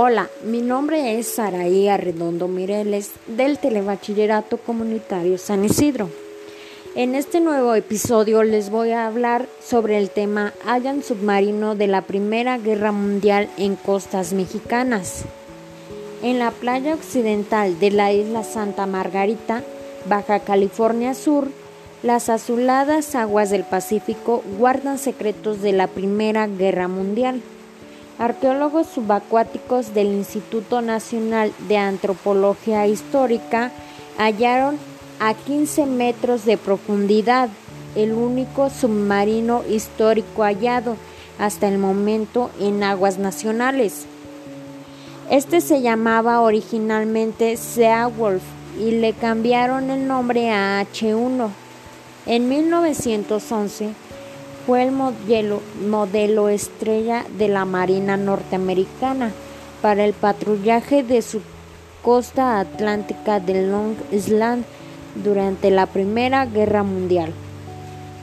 Hola, mi nombre es Saraí Arredondo Mireles del Telebachillerato Comunitario San Isidro. En este nuevo episodio les voy a hablar sobre el tema Hayan submarino de la Primera Guerra Mundial en costas mexicanas. En la playa occidental de la isla Santa Margarita, Baja California Sur, las azuladas aguas del Pacífico guardan secretos de la Primera Guerra Mundial. Arqueólogos subacuáticos del Instituto Nacional de Antropología Histórica hallaron a 15 metros de profundidad el único submarino histórico hallado hasta el momento en aguas nacionales. Este se llamaba originalmente Seawolf y le cambiaron el nombre a H1. En 1911 fue el modelo, estrella de la Marina norteamericana para el patrullaje de su costa atlántica de Long Island durante la Primera Guerra Mundial.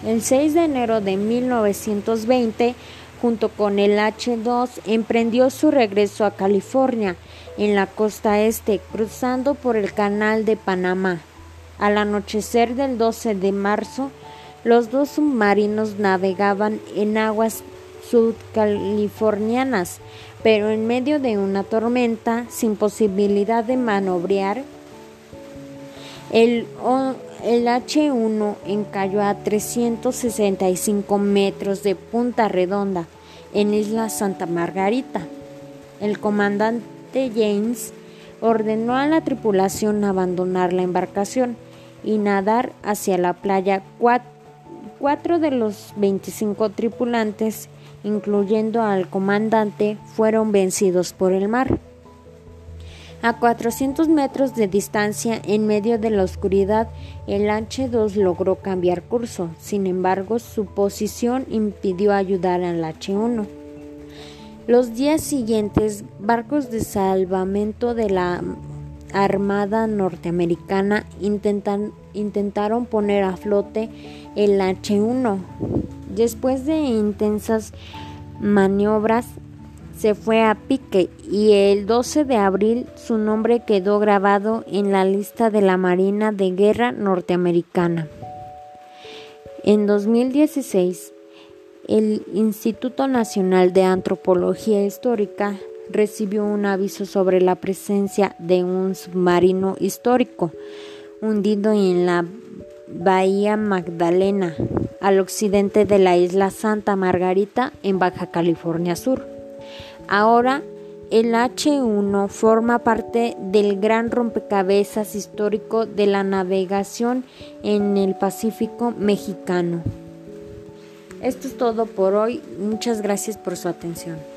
El 6 de enero de 1920, junto con el H-2, emprendió su regreso a California, en la costa este, cruzando por el Canal de Panamá. Al anochecer del 12 de marzo, los dos submarinos navegaban en aguas sudcalifornianas, pero en medio de una tormenta, sin posibilidad de manobrear, el, el H1 encalló a 365 metros de Punta Redonda, en Isla Santa Margarita. El comandante James ordenó a la tripulación abandonar la embarcación y nadar hacia la playa 4 Cuatro de los 25 tripulantes, incluyendo al comandante, fueron vencidos por el mar. A 400 metros de distancia, en medio de la oscuridad, el H-2 logró cambiar curso. Sin embargo, su posición impidió ayudar al H-1. Los días siguientes, barcos de salvamento de la Armada norteamericana intentan, intentaron poner a flote el H-1. Después de intensas maniobras, se fue a pique y el 12 de abril su nombre quedó grabado en la lista de la Marina de Guerra norteamericana. En 2016, el Instituto Nacional de Antropología Histórica recibió un aviso sobre la presencia de un submarino histórico hundido en la Bahía Magdalena, al occidente de la isla Santa Margarita, en Baja California Sur. Ahora, el H1 forma parte del gran rompecabezas histórico de la navegación en el Pacífico mexicano. Esto es todo por hoy. Muchas gracias por su atención.